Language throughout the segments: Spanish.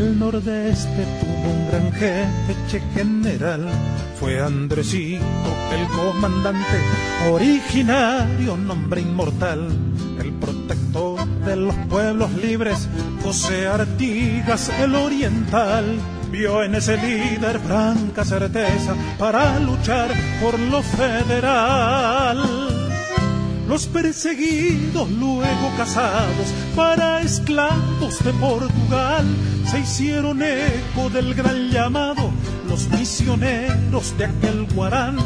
aquel nordeste tuvo un gran jefe general. Fue Andresito, el comandante, originario, nombre inmortal, el protector de los pueblos libres, José Artigas, el oriental. Vio en ese líder franca certeza para luchar por lo federal los perseguidos luego casados para esclavos de Portugal se hicieron eco del gran llamado los misioneros de aquel guarán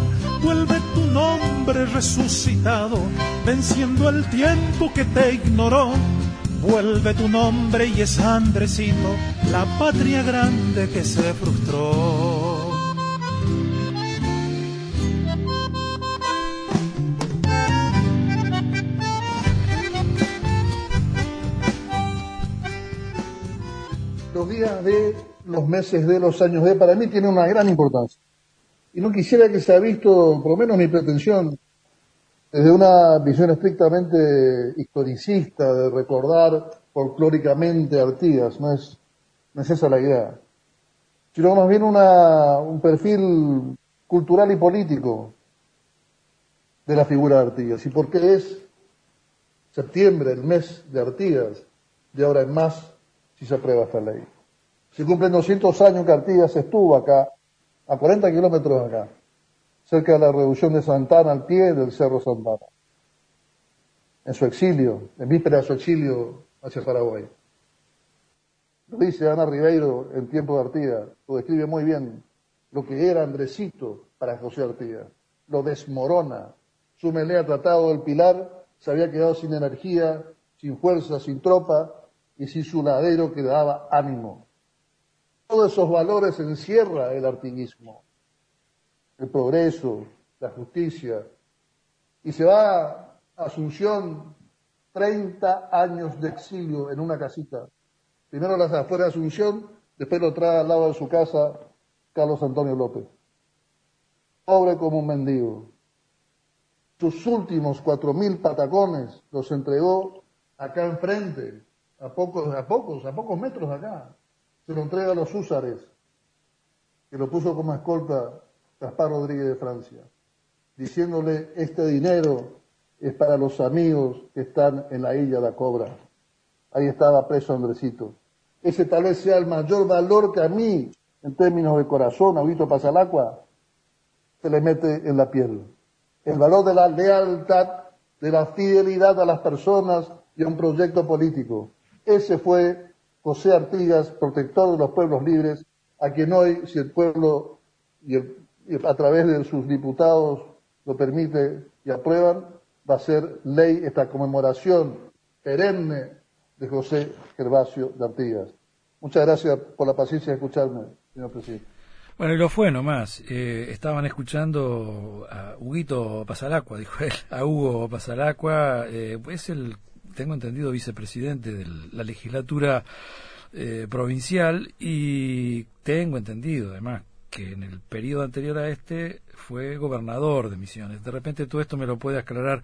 vuelve tu nombre resucitado venciendo el tiempo que te ignoró. Vuelve tu nombre y es Andresito la patria grande que se frustró días de los meses de los años de, para mí tiene una gran importancia. Y no quisiera que se ha visto, por lo menos mi pretensión, desde una visión estrictamente historicista, de recordar folclóricamente Artigas, no es, no es esa la idea, sino más bien una, un perfil cultural y político de la figura de Artigas. ¿Y por qué es septiembre, el mes de Artigas, de ahora en más, si se aprueba esta ley? Se cumplen 200 años que Artigas estuvo acá, a 40 kilómetros acá, cerca de la reducción de Santana, al pie del Cerro Santana. En su exilio, en víspera de su exilio hacia Paraguay. Lo dice Ana Ribeiro en tiempo de Artigas, lo describe muy bien, lo que era Andresito para José Artigas. Lo desmorona. Su melea tratado del Pilar se había quedado sin energía, sin fuerza, sin tropa y sin su ladero que daba ánimo. Todos esos valores encierra el artiguismo, el progreso, la justicia. Y se va a Asunción 30 años de exilio en una casita. Primero las afuera de Asunción, después lo trae al lado de su casa Carlos Antonio López. Pobre como un mendigo. Sus últimos cuatro mil patacones los entregó acá enfrente, a pocos, a pocos, a pocos metros de acá se lo entrega a los húsares, que lo puso como escolta Gaspar Rodríguez de Francia, diciéndole, este dinero es para los amigos que están en la isla de la Cobra. Ahí estaba preso Andresito. Ese tal vez sea el mayor valor que a mí, en términos de corazón, Aguito Pasalacua, se le mete en la piel. El valor de la lealtad, de la fidelidad a las personas y a un proyecto político. Ese fue José Artigas, protector de los pueblos libres, a quien hoy, si el pueblo y, a través de sus diputados lo permite y aprueban, va a ser ley esta conmemoración perenne de José Gervasio de Artigas. Muchas gracias por la paciencia de escucharme, señor presidente. Bueno, y lo fue nomás. Eh, estaban escuchando a Huguito Pasalacua, dijo él, a Hugo Pasalacua, eh, es el tengo entendido, vicepresidente de la legislatura eh, provincial y tengo entendido, además, que en el periodo anterior a este fue gobernador de Misiones. De repente todo esto me lo puede aclarar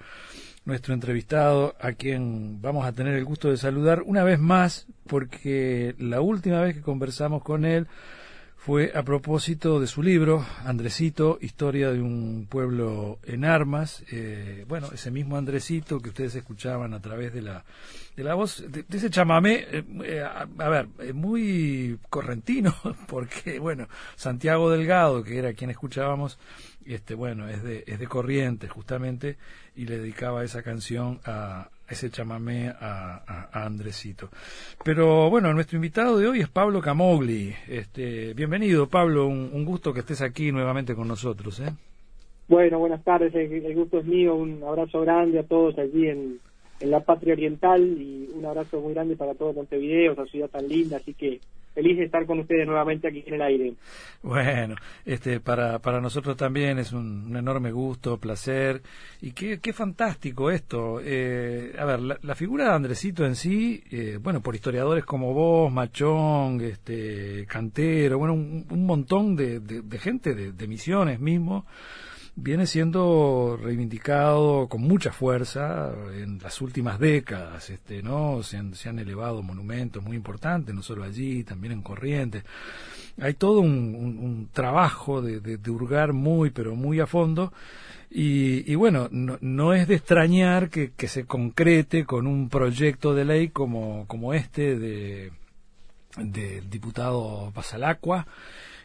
nuestro entrevistado, a quien vamos a tener el gusto de saludar una vez más, porque la última vez que conversamos con él fue a propósito de su libro, Andresito, Historia de un pueblo en armas. Eh, bueno, ese mismo Andresito que ustedes escuchaban a través de la, de la voz, de, ese chamamé, eh, eh, a, ver, muy correntino, porque, bueno, Santiago Delgado, que era quien escuchábamos, este, bueno, es de, es de Corrientes, justamente, y le dedicaba esa canción a, ese chamamé a, Andresito. Pero bueno, nuestro invitado de hoy es Pablo Camogli. Este, bienvenido, Pablo, un, gusto que estés aquí nuevamente con nosotros. ¿eh? Bueno, buenas tardes, el, gusto es mío, un abrazo grande a todos allí en, en la Patria Oriental y un abrazo muy grande para todo Montevideo, esa ciudad tan linda, así que feliz de estar con ustedes nuevamente aquí en el aire. Bueno, este, para, para nosotros también es un, enorme gusto, placer, y qué, qué fantástico esto. Eh, a ver, la, figura de Andresito en sí, eh, bueno, por historiadores como vos, Machón, este, Cantero, bueno, un, montón de, de, gente de, de misiones mismo, viene siendo reivindicado con mucha fuerza en las últimas décadas, este, ¿no? Se han, se han elevado monumentos muy importantes, no solo allí, también en Corrientes. Hay todo un, trabajo de, de, hurgar muy, pero muy a fondo. Y, y bueno, no, es de extrañar que, se concrete con un proyecto de ley como, como este de del diputado Pasalacua,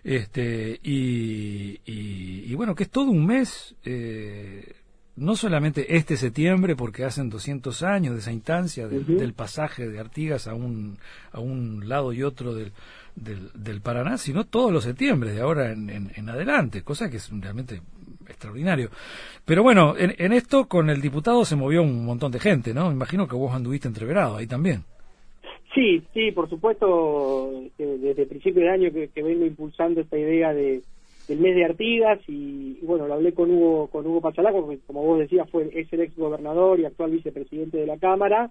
este, y, y, bueno, que es todo un mes, eh, no solamente este septiembre, porque hacen 200 años de esa instancia del pasaje de Artigas a un, a un lado y otro del, del, Paraná, sino todos los septiembre, de ahora en, en, adelante, cosa que es realmente extraordinario. Pero bueno, en, en, esto con el diputado se movió un montón de gente, ¿no? Imagino que vos anduviste entreverado ahí también. Sí, sí, por supuesto, desde el principio de año que, vengo impulsando esta idea de, del mes de Artigas y, bueno, lo hablé con Hugo, con Hugo Pachalaco, que como vos decías fue, es el ex gobernador y actual vicepresidente de la Cámara,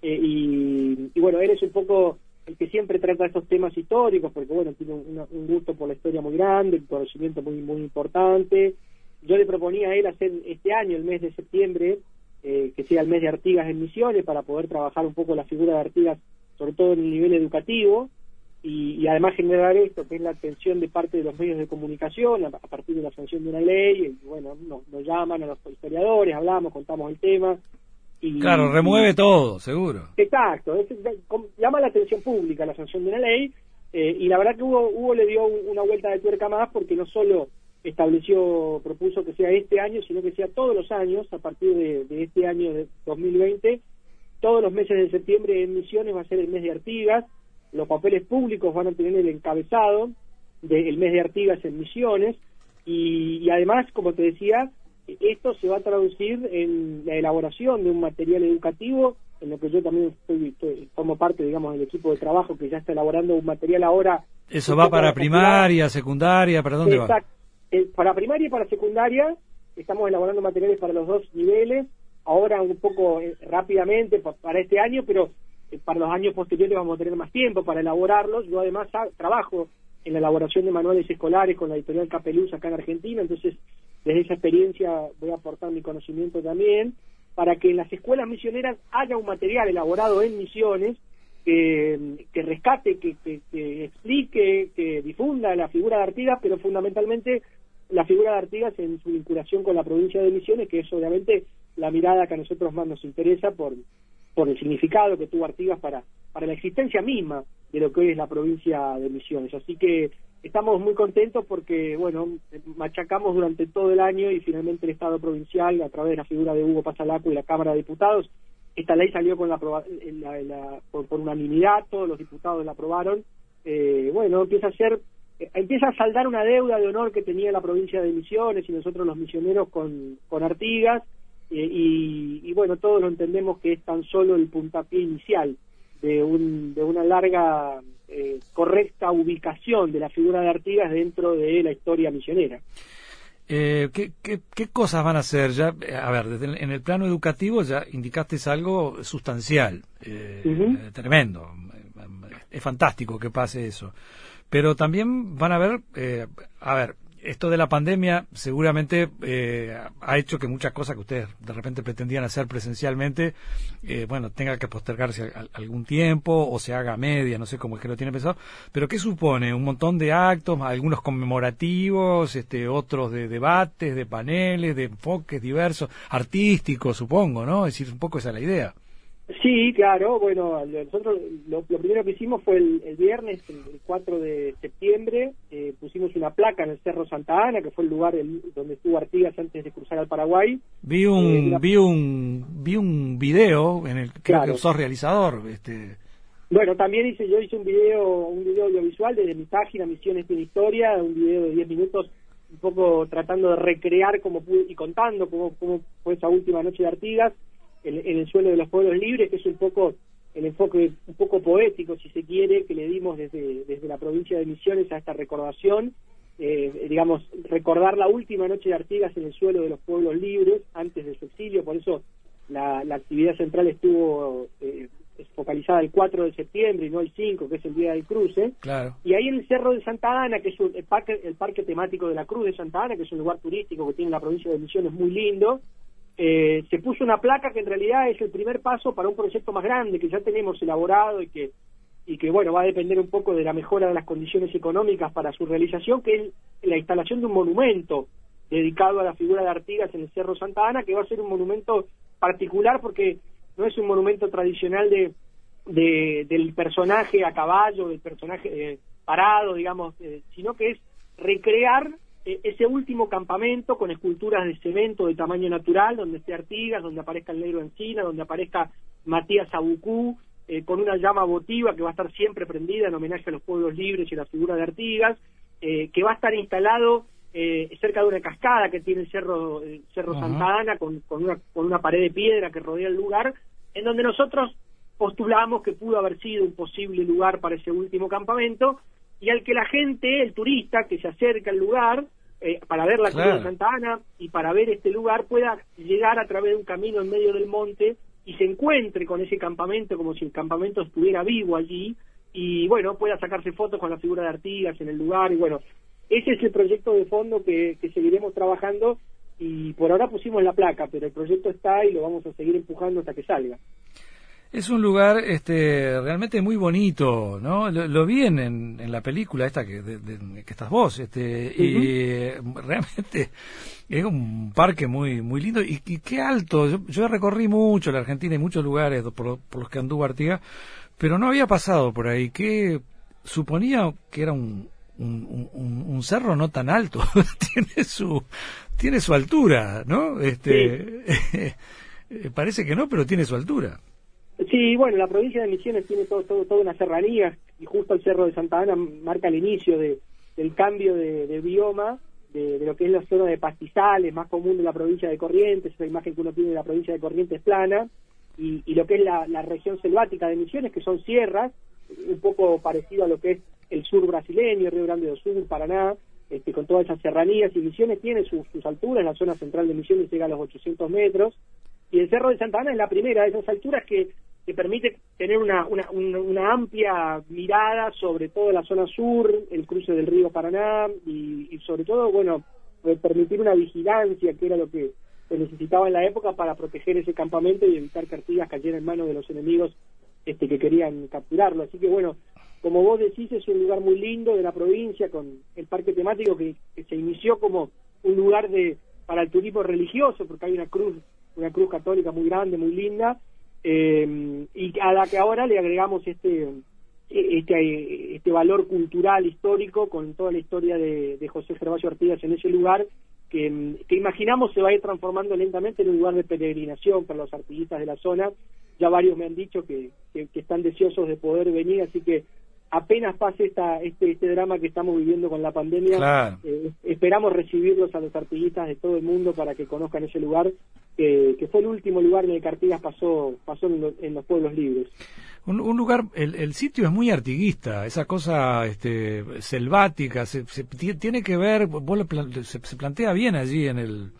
eh, y, bueno, él es un poco el que siempre trata estos temas históricos, porque bueno, tiene un, gusto por la historia muy grande, un conocimiento muy, muy importante. Yo le proponía a él hacer este año, el mes de septiembre, eh, que sea el mes de Artigas en Misiones, para poder trabajar un poco la figura de Artigas sobre todo en el nivel educativo, y, además generar esto, que es la atención de parte de los medios de comunicación a, partir de la sanción de una ley, y bueno, nos, llaman a los historiadores, hablamos, contamos el tema. Y, claro, remueve todo, seguro. Exacto, llama la atención pública la sanción de una ley, eh, y la verdad que Hugo, Hugo le dio una vuelta de tuerca más porque no solo estableció, propuso que sea este año, sino que sea todos los años, a partir de, de este año de 2020, todos los meses de septiembre en Misiones va a ser el mes de Artigas, los papeles públicos van a tener el encabezado del mes de Artigas en Misiones y, además, como te decía, esto se va a traducir en la elaboración de un material educativo, en lo que yo también estoy, como parte, digamos, del equipo de trabajo que ya está elaborando un material ahora. ¿Eso va para primaria, secundaria? ¿Para dónde va? Eh, para primaria y para secundaria estamos elaborando materiales para los dos niveles ahora un poco eh, rápidamente para este año, pero eh, para los años posteriores vamos a tener más tiempo para elaborarlos. Yo además trabajo en la elaboración de manuales escolares con la editorial Capeluz acá en Argentina, entonces desde esa experiencia voy a aportar mi conocimiento también para que en las escuelas misioneras haya un material elaborado en misiones que, rescate, que, explique, que difunda la figura de Artigas, pero fundamentalmente la figura de Artigas en su vinculación con la provincia de Misiones, que es obviamente la mirada que a nosotros más nos interesa por, por el significado que tuvo Artigas para, para la existencia misma de lo que hoy es la provincia de Misiones. Así que estamos muy contentos porque, bueno, machacamos durante todo el año y finalmente el Estado provincial, a través de la figura de Hugo Pasalaco y la Cámara de Diputados, esta ley salió con la, la, por, unanimidad, todos los diputados la aprobaron. Eh, bueno, empieza a ser empieza a saldar una deuda de honor que tenía la provincia de Misiones y nosotros los misioneros con, con Artigas eh, y, bueno, todos lo entendemos que es tan solo el puntapié inicial de, un, de una larga, eh, correcta ubicación de la figura de Artigas dentro de la historia misionera. Eh, ¿qué, qué, cosas van a hacer? Ya, a ver, desde en el plano educativo ya indicaste algo sustancial, tremendo. Es fantástico que pase eso. Pero también van a ver, a ver, esto de la pandemia seguramente eh, ha hecho que muchas cosas que ustedes de repente pretendían hacer presencialmente, eh, bueno, tenga que postergarse algún tiempo o se haga media, no sé cómo es que lo tiene pensado. Pero ¿qué supone? Un montón de actos, algunos conmemorativos, este, otros de debates, de paneles, de enfoques diversos, artísticos, supongo, ¿no? Es decir, un poco esa es la idea. Sí, claro. Bueno, nosotros lo, primero que hicimos fue el, viernes, el, 4 de septiembre, pusimos una placa en el Cerro Santa Ana, que fue el lugar donde estuvo Artigas antes de cruzar al Paraguay. Vi un, eh, vi un, vi un video en el que creo que sos realizador. Este... Bueno, también hice, yo hice un video, un video audiovisual desde mi página Misiones de Historia, un video de 10 minutos, un poco tratando de recrear como y contando cómo, cómo fue esa última noche de Artigas en, el suelo de los pueblos libres, que es un poco el enfoque un poco poético, si se quiere, que le dimos desde, desde la provincia de Misiones a esta recordación, eh, digamos, recordar la última noche de Artigas en el suelo de los pueblos libres antes de su exilio, por eso la, la actividad central estuvo eh, focalizada el 4 de septiembre y no el 5, que es el día del cruce. Claro. Y ahí en el Cerro de Santa Ana, que es el, parque, el parque temático de la Cruz de Santa Ana, que es un lugar turístico que tiene la provincia de Misiones muy lindo, eh, se puso una placa que en realidad es el primer paso para un proyecto más grande que ya tenemos elaborado y que y que bueno va a depender un poco de la mejora de las condiciones económicas para su realización, que es la instalación de un monumento dedicado a la figura de Artigas en el Cerro Santa Ana, que va a ser un monumento particular porque no es un monumento tradicional de, del personaje a caballo, del personaje eh, parado, digamos, eh, sino que es recrear ese último campamento con esculturas de cemento de tamaño natural, donde esté Artigas, donde aparezca el negro Encina, donde aparezca Matías Abucú, con una llama votiva que va a estar siempre prendida en homenaje a los pueblos libres y a la figura de Artigas, que va a estar instalado eh, cerca de una cascada que tiene el Cerro, cerro Santa Ana, con, con, una, con una pared de piedra que rodea el lugar, en donde nosotros postulamos que pudo haber sido un posible lugar para ese último campamento, y al que la gente, el turista que se acerca al lugar, eh, para ver la ciudad de Santa Ana y para ver este lugar, pueda llegar a través de un camino en medio del monte y se encuentre con ese campamento como si el campamento estuviera vivo allí, y bueno, pueda sacarse fotos con la figura de Artigas en el lugar, y bueno, ese es el proyecto de fondo que, seguiremos trabajando y por ahora pusimos la placa, pero el proyecto está y lo vamos a seguir empujando hasta que salga. Es un lugar este, realmente muy bonito, ¿no? Lo, vi en, la película esta que, que estás vos, este, y realmente es un parque muy muy lindo y, qué alto. Yo, recorrí mucho la Argentina y muchos lugares por, los que anduvo Artigas, pero no había pasado por ahí. Que suponía que era un, un, cerro no tan alto, tiene su tiene su altura, ¿no? Este parece que no, pero tiene su altura. Sí, bueno, la provincia de Misiones tiene todo, todo, toda una serranía y justo el Cerro de Santa Ana marca el inicio de, del cambio de, bioma de, lo que es la zona de pastizales más común de la provincia de Corrientes, esa imagen que uno tiene de la provincia de Corrientes plana, y, lo que es la, región selvática de Misiones, que son sierras, un poco parecido a lo que es el sur brasileño, Río Grande do Sul, Paraná, este, con todas esas serranías y Misiones tiene sus, alturas, la zona central de Misiones llega a los 800 metros, y el Cerro de Santa Ana es la primera de esas alturas que, que permite tener una, una, una, amplia mirada sobre toda la zona sur, el cruce del río Paraná, y, sobre todo, bueno, eh, permitir una vigilancia, que era lo que se necesitaba en la época para proteger ese campamento y evitar que Artigas cayera en manos de los enemigos este, que querían capturarlo. Así que bueno, como vos decís, es un lugar muy lindo de la provincia, con el parque temático que, se inició como un lugar de para el turismo religioso, porque hay una cruz, una cruz católica muy grande, muy linda, eh, y a la que ahora le agregamos este este, este valor cultural histórico con toda la historia de, José Gervasio Artigas en ese lugar que, que, imaginamos se va a ir transformando lentamente en un lugar de peregrinación para los artistas de la zona. Ya varios me han dicho que, que, están deseosos de poder venir, así que apenas pase esta, este, este drama que estamos viviendo con la pandemia, eh, esperamos recibirlos a los artillistas de todo el mundo para que conozcan ese lugar, que fue el último lugar en el que Artigas pasó, pasó en, los pueblos libres. Un, lugar, el, el, sitio es muy artiguista, esa cosa este, selvática, se, tiene que ver, se plantea bien allí en el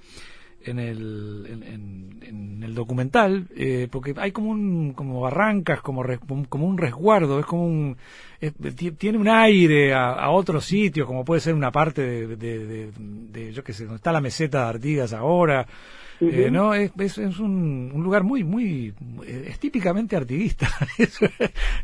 en el, en, el documental, eh, porque hay como un, como barrancas, como, como un resguardo, es como un, tiene un aire a, otros sitios, como puede ser una parte de, de, de, yo qué sé, donde está la meseta de Artigas ahora, eh, no, es, es, un, un, lugar muy, muy, es típicamente artiguista.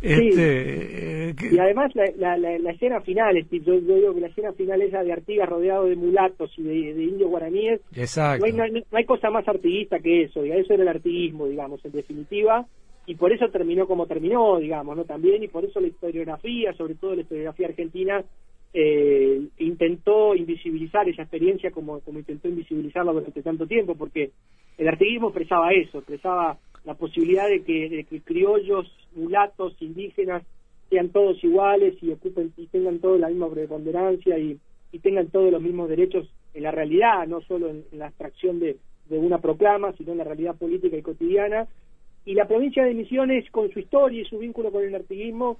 este, eh, Y además la, la, la, escena final, yo, yo, digo que la escena final esa de Artigas rodeado de mulatos y de, indios guaraníes, Exacto. No, hay, no, hay, cosa más artiguista que eso, eso era el artiguismo, digamos, en definitiva y por eso terminó como terminó, digamos, ¿no? También, y por eso la historiografía, sobre todo la historiografía argentina, eh, intentó invisibilizar esa experiencia como, como intentó invisibilizarla durante tanto tiempo, porque el artiguismo expresaba eso, expresaba la posibilidad de que, criollos, mulatos, indígenas sean todos iguales y ocupen y tengan toda la misma preponderancia y, y tengan todos los mismos derechos en la realidad, no solo en, la abstracción de, de una proclama, sino en la realidad política y cotidiana. Y la provincia de Misiones, con su historia y su vínculo con el artiguismo,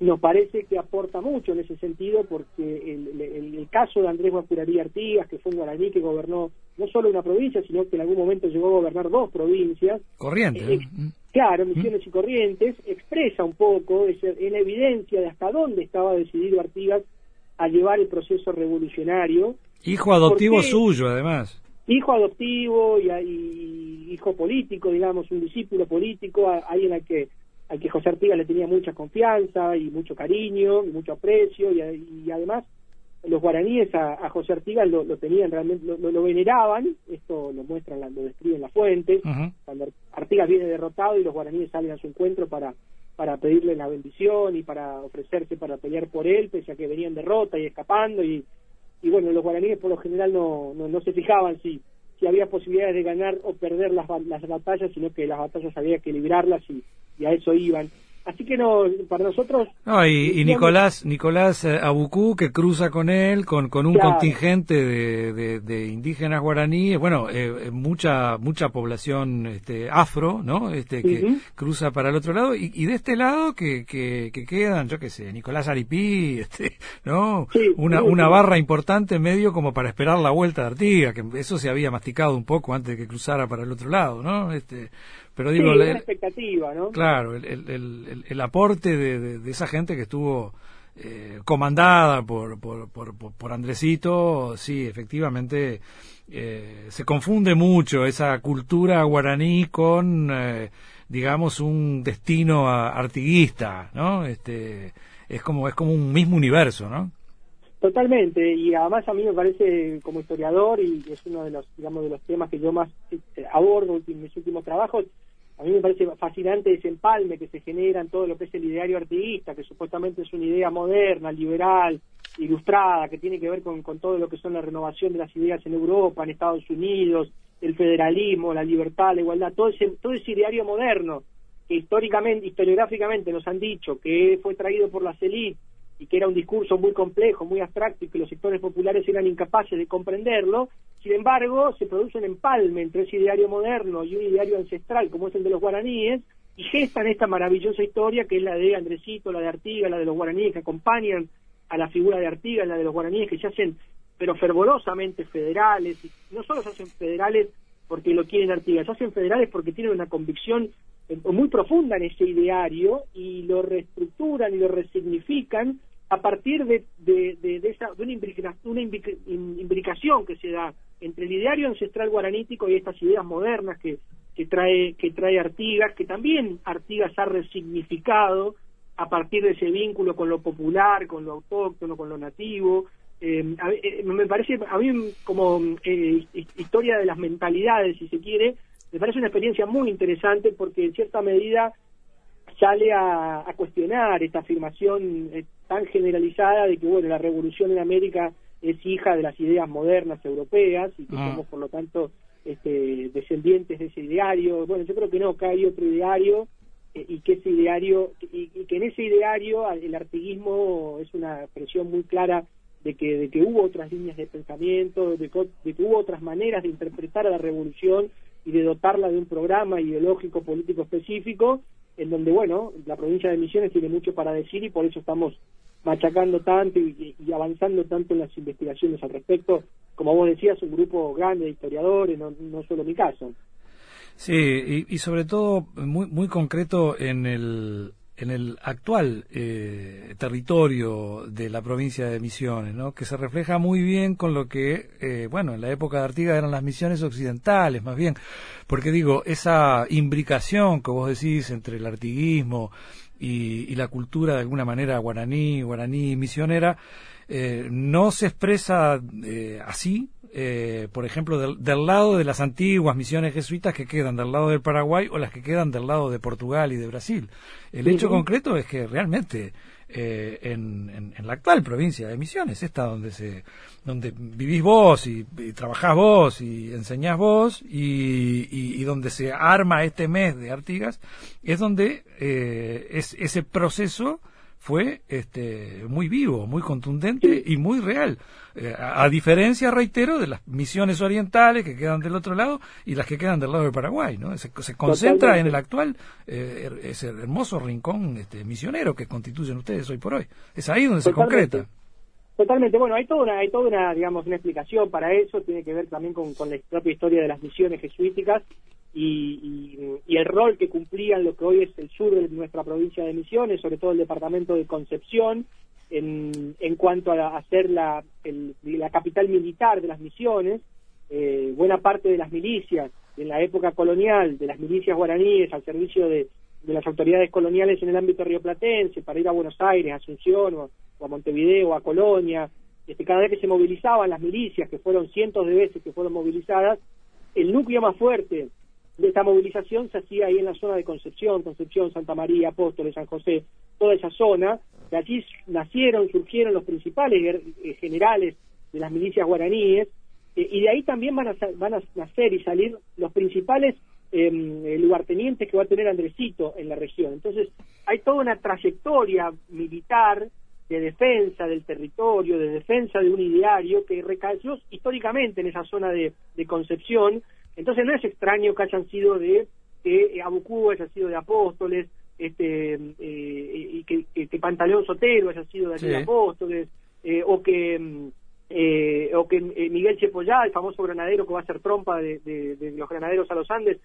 nos parece que aporta mucho en ese sentido porque el, el, caso de Andrés Guapurarí Artigas, que fue un guaraní que gobernó no solo una provincia, sino que en algún momento llegó a gobernar dos provincias. Corriente. Eh, ¿eh? Claro, Misiones y Corrientes, expresa un poco, es, en evidencia de hasta dónde estaba decidido Artigas a llevar el proceso revolucionario. Hijo adoptivo suyo, además. Hijo adoptivo y, hijo político, digamos, un discípulo político, alguien al que, al que José Artigas le tenía mucha confianza y mucho cariño y mucho aprecio y además los guaraníes a, José Artigas lo, tenían realmente, lo, veneraban, esto lo muestran, lo describen las fuentes, cuando Artigas viene derrotado y los guaraníes salen a su encuentro para, para pedirle la bendición y para ofrecerse para pelear por él, pese a que venían derrota y escapando, y, y bueno, los guaraníes por lo general no, no, se fijaban si, si había posibilidades de ganar o perder las, las batallas, sino que las batallas había que librarlas y, y a eso iban. Así que no, para nosotros... No, y, Nicolás, Nicolás eh, Abucú, que cruza con él, con, con un contingente de, de, indígenas guaraníes, bueno, eh, eh, mucha mucha población este, afro, ¿no? Este, que cruza para el otro lado, y, de este lado que, que, quedan, yo qué sé, Nicolás Aripí, este, ¿no? una, una barra importante medio como para esperar la vuelta de Artigas, que eso se había masticado un poco antes de que cruzara para el otro lado, ¿no? Este, pero digo, la expectativa, ¿no? Claro, el, el, el, aporte de, de, esa gente que estuvo eh, comandada por, por, por, por, Andresito, sí, efectivamente eh, se confunde mucho esa cultura guaraní con, eh, digamos, un destino artiguista, ¿no? Este, es como es como un mismo universo, ¿no? Totalmente, y además a mí me parece como historiador y es uno de los digamos de los temas que yo más abordo en mis últimos trabajos a mí me parece fascinante ese empalme que se genera en todo lo que es el ideario artiguista, que supuestamente es una idea moderna, liberal, ilustrada, que tiene que ver con, todo lo que son la renovación de las ideas en Europa, en Estados Unidos, el federalismo, la libertad, la igualdad, todo ese, todo ese ideario moderno que históricamente, historiográficamente nos han dicho que fue traído por las élites y que era un discurso muy complejo, muy abstracto y que los sectores populares eran incapaces de comprenderlo, sin embargo, se produce un empalme entre ese ideario moderno y un ideario ancestral como es el de los guaraníes y gestan esta maravillosa historia que es la de Andresito, la de Artigas, la de los guaraníes que acompañan a la figura de Artigas, la de los guaraníes que se hacen pero fervorosamente federales, y no solo se hacen federales porque lo quieren Artigas, se hacen federales porque tienen una convicción eh, muy profunda en ese ideario y lo reestructuran y lo resignifican a partir de, de, de, esa, de una, imbricación que se da entre el ideario ancestral guaranítico y estas ideas modernas que, que, trae, que trae Artigas, que también Artigas ha resignificado a partir de ese vínculo con lo popular, con lo autóctono, con lo nativo. Eh, eh, me parece, a mí como eh, historia de las mentalidades, si se quiere, me parece una experiencia muy interesante porque en cierta medida sale a, cuestionar esta afirmación eh, tan generalizada de que bueno la revolución en América es hija de las ideas modernas europeas y que ah. somos por lo tanto este, descendientes de ese ideario bueno yo creo que no que hay otro ideario eh, y que ese ideario y, que en ese ideario el artiguismo es una expresión muy clara de que de que hubo otras líneas de pensamiento de que hubo otras maneras de interpretar a la revolución y de dotarla de un programa ideológico político específico en donde, bueno, la provincia de Misiones tiene mucho para decir y por eso estamos machacando tanto y, avanzando tanto en las investigaciones al respecto. Como vos decías, un grupo grande de historiadores, no, no solo mi caso. Sí, y, y sobre todo muy, muy concreto en el, en el actual eh, territorio de la provincia de Misiones, ¿no? que se refleja muy bien con lo que, eh, bueno, en la época de Artigas eran las misiones occidentales, más bien, porque digo, esa imbricación que vos decís entre el artiguismo y, y la cultura de alguna manera guaraní, guaraní misionera, eh, no se expresa eh, así, eh, por ejemplo, del, del, lado de las antiguas misiones jesuitas que quedan del lado del Paraguay o las que quedan del lado de Portugal y de Brasil. El hecho concreto es que realmente eh, en, en, la actual provincia de Misiones, esta donde se donde vivís vos y, trabajás vos y enseñás vos y, y, donde se arma este mes de Artigas, es donde eh, es ese proceso fue este, muy vivo, muy contundente y muy real. Eh, a, diferencia, reitero, de las misiones orientales que quedan del otro lado y las que quedan del lado de Paraguay. ¿no? Se, concentra en el actual, eh, ese hermoso rincón este, misionero que constituyen ustedes hoy por hoy. Es ahí donde se concreta. Totalmente, bueno, hay toda una, hay toda una, digamos, una explicación para eso, tiene que ver también con, con la propia historia de las misiones jesuíticas, y, el rol que cumplían lo que hoy es el sur de nuestra provincia de Misiones, sobre todo el departamento de Concepción, en, en cuanto a, ser la, la capital militar de las misiones, eh, buena parte de las milicias en la época colonial, de las milicias guaraníes al servicio de, de las autoridades coloniales en el ámbito rioplatense, para ir a Buenos Aires, a Asunción o, a Montevideo, a Colonia, este, cada vez que se movilizaban las milicias, que fueron cientos de veces que fueron movilizadas, el núcleo más fuerte de esta movilización se hacía ahí en la zona de Concepción, Concepción, Santa María, Apóstoles, San José, toda esa zona, de allí nacieron, surgieron los principales eh, generales de las milicias guaraníes, eh, y de ahí también van a, van a nacer y salir los principales em, eh, lugartenientes que va a tener Andresito en la región. Entonces, hay toda una trayectoria militar de defensa del territorio, de defensa de un ideario que recayó históricamente en esa zona de Concepción, entonces no es extraño que hayan sido de que Abucú haya sido de Apóstoles, este eh, y que, que, Pantaleón Sotero haya sido de, Apóstoles, eh, o que eh, o que Miguel Chepollá, el famoso granadero que va a ser trompa de, los granaderos a los Andes,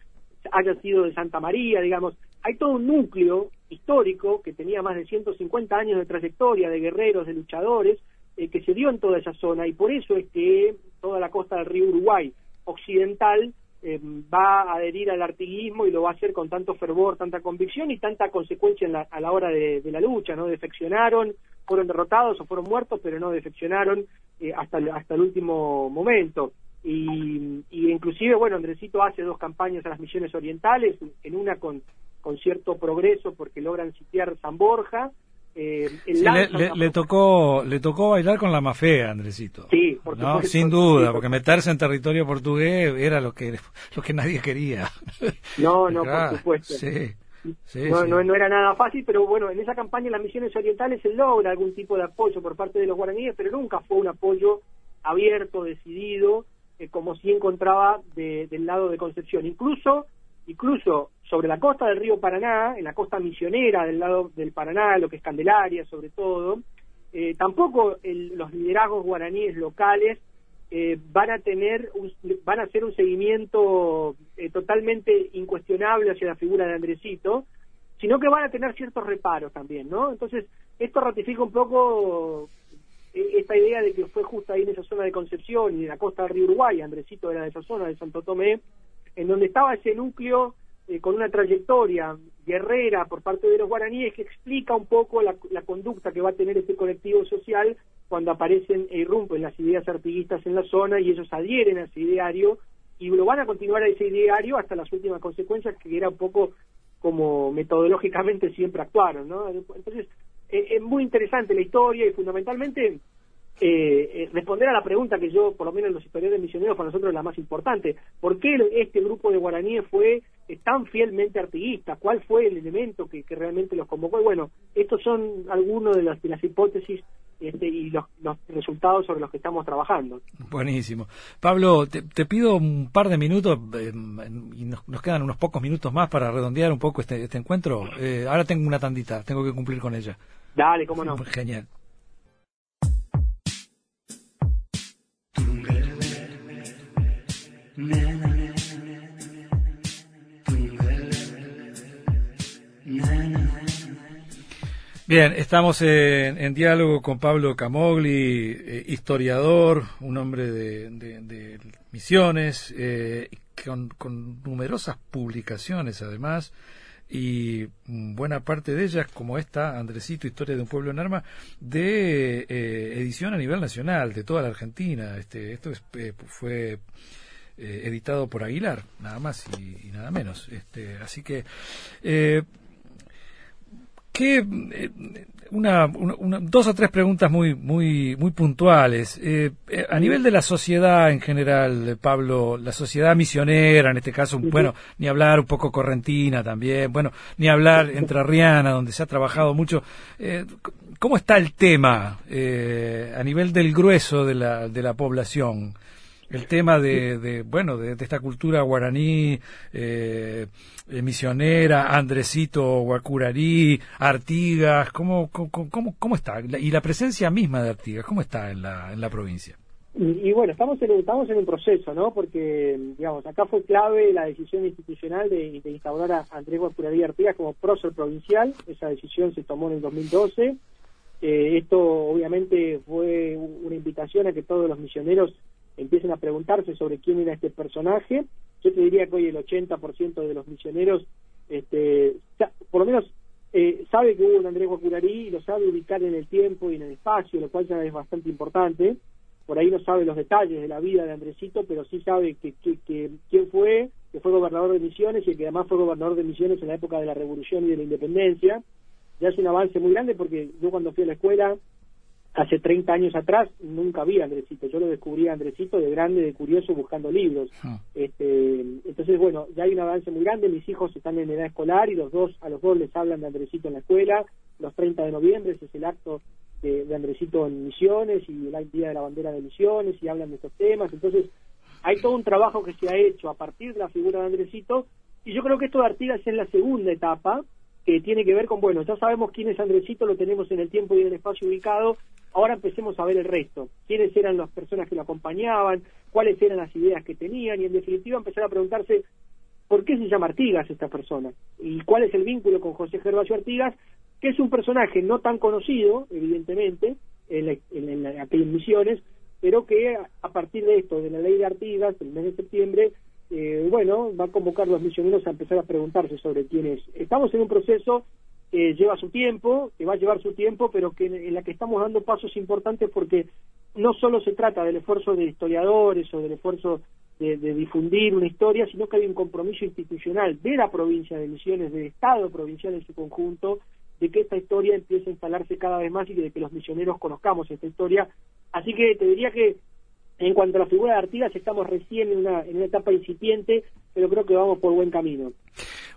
haya sido de Santa María, digamos. Hay todo un núcleo histórico que tenía más de 150 años de trayectoria de guerreros, de luchadores, que se dio en toda esa zona y por eso es que toda la costa del río Uruguay occidental eh, va a adherir al artiguismo y lo va a hacer con tanto fervor, tanta convicción y tanta consecuencia a la hora de, la lucha, ¿no? Defeccionaron, fueron derrotados o fueron muertos, pero no defeccionaron eh, hasta, hasta el último momento. Y, y, inclusive, bueno, Andresito hace dos campañas a las misiones orientales, en una con, con cierto progreso porque logran sitiar San Borja, eh, le, tocó le tocó bailar con la mafia Andresito. Sí sin duda porque meterse en territorio portugués era lo que lo que nadie quería. No no por supuesto. no, no, era nada fácil pero bueno en esa campaña en las misiones orientales se logra algún tipo de apoyo por parte de los guaraníes pero nunca fue un apoyo abierto decidido eh, como si encontraba del lado de Concepción. Incluso incluso sobre la costa del río Paraná, en la costa misionera del lado del Paraná, lo que es Candelaria sobre todo, eh, tampoco los liderazgos guaraníes locales eh, van a tener van a hacer un seguimiento eh, totalmente incuestionable hacia la figura de Andresito, sino que van a tener ciertos reparos también, ¿no? Entonces, esto ratifica un poco esta idea de que fue justo ahí en esa zona de Concepción y en la costa del río Uruguay, Andresito era de esa zona, de Santo Tomé, en donde estaba ese núcleo eh, con una trayectoria guerrera por parte de los guaraníes que explica un poco la, conducta que va a tener este colectivo social cuando aparecen e irrumpen las ideas artiguistas en la zona y ellos adhieren a ese ideario y lo van a continuar a ese ideario hasta las últimas consecuencias que era un poco como metodológicamente siempre actuaron, ¿no? Entonces, es muy interesante la historia y fundamentalmente eh, eh, responder a la pregunta que yo, por lo menos en los historiadores misioneros, para nosotros es la más importante. ¿Por qué este grupo de guaraníes fue tan fielmente artiguista? ¿Cuál fue el elemento que, realmente los convocó? Y bueno, estos son algunos de las, de las hipótesis este, y los, resultados sobre los que estamos trabajando. Buenísimo. Pablo, te, pido un par de minutos y nos, quedan unos pocos minutos más para redondear un poco este, este encuentro. ahora tengo una tandita, tengo que cumplir con ella. Dale, cómo no. Genial. Bien, estamos en, diálogo con Pablo Camogli, eh, historiador, un hombre de, misiones, eh, con, numerosas publicaciones además, y buena parte de ellas, como esta, Andresito, Historia de un pueblo en arma, de eh, edición a nivel nacional, de toda la Argentina. Este, esto fue editado por Aguilar, nada más y, nada menos. Este, así que que eh, una, dos o tres preguntas muy muy muy puntuales eh, eh, a nivel de la sociedad en general Pablo la sociedad misionera en este caso bueno ni hablar un poco correntina también bueno ni hablar entrerriana donde se ha trabajado mucho. Cómo está el tema a nivel del grueso de la de la población el tema de, bueno de, esta cultura guaraní eh, misionera Andresito Guacurarí Artigas cómo, cómo, cómo, está y la presencia misma de Artigas cómo está en la en la provincia Y, bueno, estamos en, estamos en un proceso, ¿no? Porque, digamos, acá fue clave la decisión institucional de, instaurar a Andrés Guapuraría Artigas como prócer provincial. Esa decisión se tomó en el 2012. Eh, esto, obviamente, fue una invitación a que todos los misioneros empiecen a preguntarse sobre quién era este personaje. Yo te diría que hoy el 80% de los misioneros, este, por lo menos eh, sabe que hubo un Andrés Guapurarí y lo sabe ubicar en el tiempo y en el espacio, lo cual ya es bastante importante por ahí no sabe los detalles de la vida de Andresito, pero sí sabe que, quién fue, que fue gobernador de Misiones y que además fue gobernador de Misiones en la época de la Revolución y de la Independencia. Ya es un avance muy grande porque yo cuando fui a la escuela hace 30 años atrás nunca vi a Andresito, yo lo descubrí a Andresito de grande, de curioso, buscando libros. Ah. Este, entonces, bueno, ya hay un avance muy grande, mis hijos están en edad escolar y los dos, a los dos les hablan de Andresito en la escuela, los 30 de noviembre, ese es el acto de, Andresito en Misiones y el Día de la Bandera de Misiones y hablan de estos temas. Entonces, hay todo un trabajo que se ha hecho a partir de la figura de Andresito y yo creo que esto de Artigas es la segunda etapa que tiene que ver con, bueno, ya sabemos quién es Andresito, lo tenemos en el tiempo y en el espacio ubicado, ahora empecemos a ver el resto, quiénes eran las personas que lo acompañaban, cuáles eran las ideas que tenían y en definitiva empezar a preguntarse por qué se llama Artigas esta persona y cuál es el vínculo con José Gervasio Artigas que es un personaje no tan conocido, evidentemente, en, en, aquellas misiones, pero que a partir de esto, de la ley de Artigas, el mes de septiembre, eh, bueno, va a convocar a los misioneros a empezar a preguntarse sobre quién es. Estamos en un proceso que lleva su tiempo, que va a llevar su tiempo, pero que en la que estamos dando pasos importantes porque no solo se trata del esfuerzo de historiadores o del esfuerzo de, de, difundir una historia, sino que hay un compromiso institucional de la provincia de Misiones, del Estado provincial en su conjunto, de que esta historia empiece a instalarse cada vez más y de que los misioneros conozcamos esta historia. Así que te diría que en cuanto a la figura de Artigas estamos recién en una, en una etapa incipiente, pero creo que vamos por buen camino.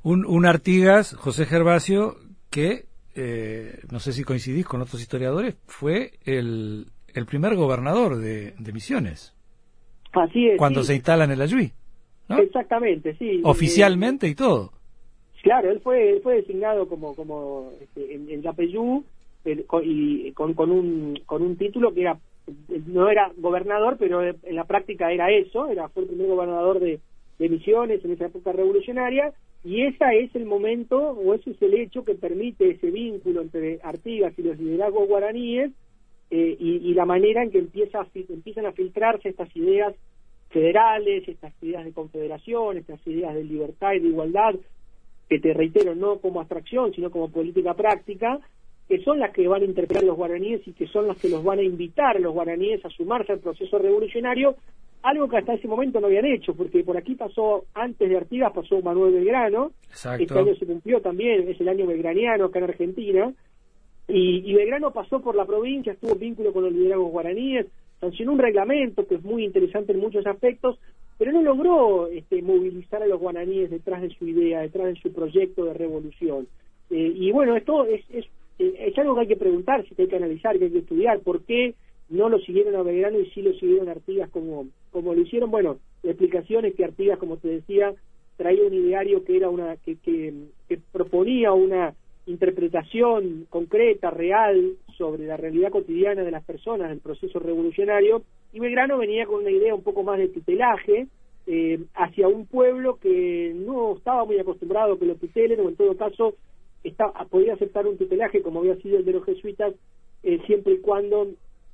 Un, un Artigas, José Gervasio, que, eh, no sé si coincidís con otros historiadores, fue el, el primer gobernador de, Misiones. Así es. Cuando se instala en el Ayuí. Exactamente, sí. Oficialmente y todo. Claro, él fue, fue designado como, como este, en, en Yapeyú y con, con, un, con un título que era no era gobernador, pero en la práctica era eso, era fue el primer gobernador de, Misiones en esa época revolucionaria, y ese es el momento, o ese es el hecho que permite ese vínculo entre Artigas y los liderazgos guaraníes, eh, y, la manera en que empieza empiezan a filtrarse estas ideas federales, estas ideas de confederación, estas ideas de libertad y de igualdad, que te reitero, no como abstracción, sino como política práctica, que son las que van a interpretar los guaraníes y que son las que los van a invitar a los guaraníes a sumarse al proceso revolucionario, algo que hasta ese momento no habían hecho, porque por aquí pasó, antes de Artigas pasó Manuel Belgrano, este año se cumplió también, es el año belgraniano acá en Argentina, y, y Belgrano pasó por la provincia, estuvo en vínculo con los liderazgos guaraníes, sancionó un reglamento que es muy interesante en muchos aspectos, pero no logró este, movilizar a los guaraníes detrás de su idea, detrás de su proyecto de revolución. Eh, y bueno, esto es, es, es, algo que hay que preguntarse, que hay que analizar, que hay que estudiar. ¿Por qué no lo siguieron a Belgrano y sí lo siguieron a Artigas como, como lo hicieron? Bueno, la explicación es que Artigas, como te decía, traía un ideario que era una que, que, que proponía una interpretación concreta, real, sobre la realidad cotidiana de las personas del proceso revolucionario, y Belgrano venía con una idea un poco más de tutelaje eh, hacia un pueblo que no estaba muy acostumbrado a que lo tutelen, o en todo caso podía aceptar un tutelaje como había sido el de los jesuitas, eh, siempre y cuando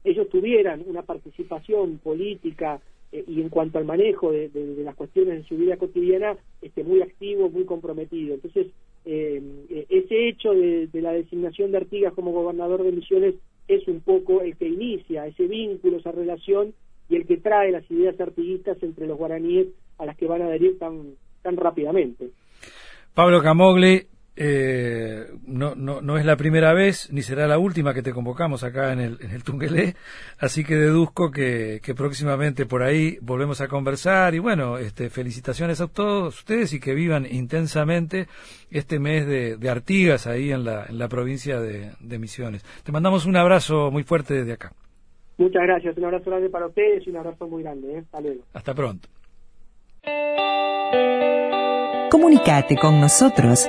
ellos tuvieran una participación política eh, y en cuanto al manejo de, las cuestiones de su vida cotidiana, este, muy activo, muy comprometido. Entonces, eh, ese hecho de, la designación de Artigas como gobernador de Misiones es un poco el que inicia ese vínculo, esa relación y el que trae las ideas artiguistas entre los guaraníes a las que van a adherir tan, tan rápidamente. Pablo Camogli, eh, no, no, no es la primera vez ni será la última que te convocamos acá en el, en el Tungelé, así que deduzco que, que, próximamente por ahí volvemos a conversar y bueno, este, felicitaciones a todos ustedes y que vivan intensamente este mes de, de Artigas ahí en la, en la provincia de, de Misiones. Te mandamos un abrazo muy fuerte desde acá. Muchas gracias, un abrazo grande para ustedes y un abrazo muy grande. ¿eh? Hasta luego. Hasta pronto. Comunicate con nosotros